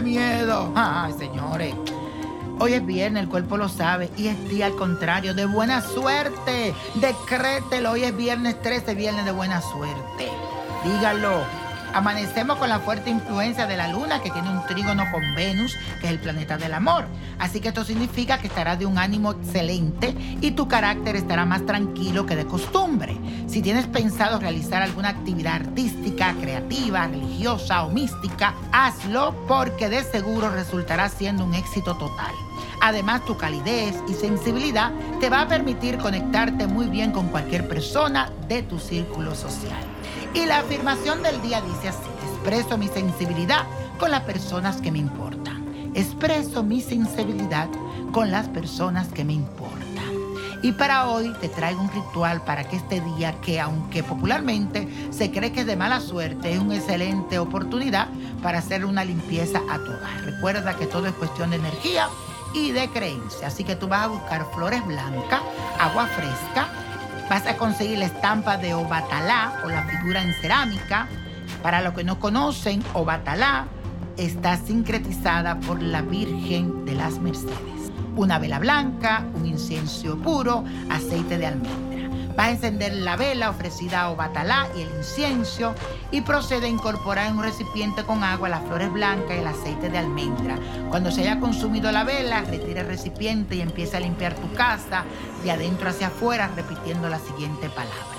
miedo! Ay, señores. Hoy es viernes, el cuerpo lo sabe, y es día al contrario, de buena suerte. Decrételo, hoy es viernes 13, viernes de buena suerte. Dígalo. Amanecemos con la fuerte influencia de la luna que tiene un trígono con Venus, que es el planeta del amor. Así que esto significa que estarás de un ánimo excelente y tu carácter estará más tranquilo que de costumbre. Si tienes pensado realizar alguna actividad artística, creativa, religiosa o mística, hazlo porque de seguro resultará siendo un éxito total. Además, tu calidez y sensibilidad te va a permitir conectarte muy bien con cualquier persona de tu círculo social. Y la afirmación del día dice así, expreso mi sensibilidad con las personas que me importan. Expreso mi sensibilidad con las personas que me importan. Y para hoy te traigo un ritual para que este día, que aunque popularmente se cree que es de mala suerte, es una excelente oportunidad para hacer una limpieza a tu hogar. Recuerda que todo es cuestión de energía y de creencia. Así que tú vas a buscar flores blancas, agua fresca, Vas a conseguir la estampa de Obatalá o la figura en cerámica. Para los que no conocen, Obatalá está sincretizada por la Virgen de las Mercedes. Una vela blanca, un incienso puro, aceite de almendra. Vas a encender la vela ofrecida a Obatalá y el incienso y procede a incorporar en un recipiente con agua las flores blancas y el aceite de almendra. Cuando se haya consumido la vela, retira el recipiente y empieza a limpiar tu casa de adentro hacia afuera repitiendo la siguiente palabra.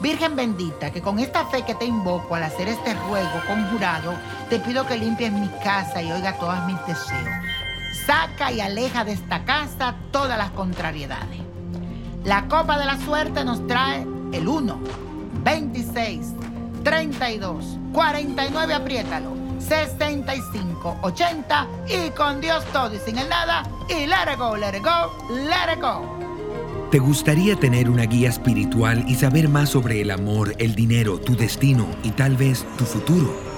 Virgen bendita, que con esta fe que te invoco al hacer este ruego conjurado, te pido que limpies mi casa y oiga todos mis deseos. Saca y aleja de esta casa todas las contrariedades. La copa de la suerte nos trae el 1, 26, 32, 49, apriétalo, 65, 80 y con Dios todo y sin el nada y let it go, let it go, let it go. ¿Te gustaría tener una guía espiritual y saber más sobre el amor, el dinero, tu destino y tal vez tu futuro?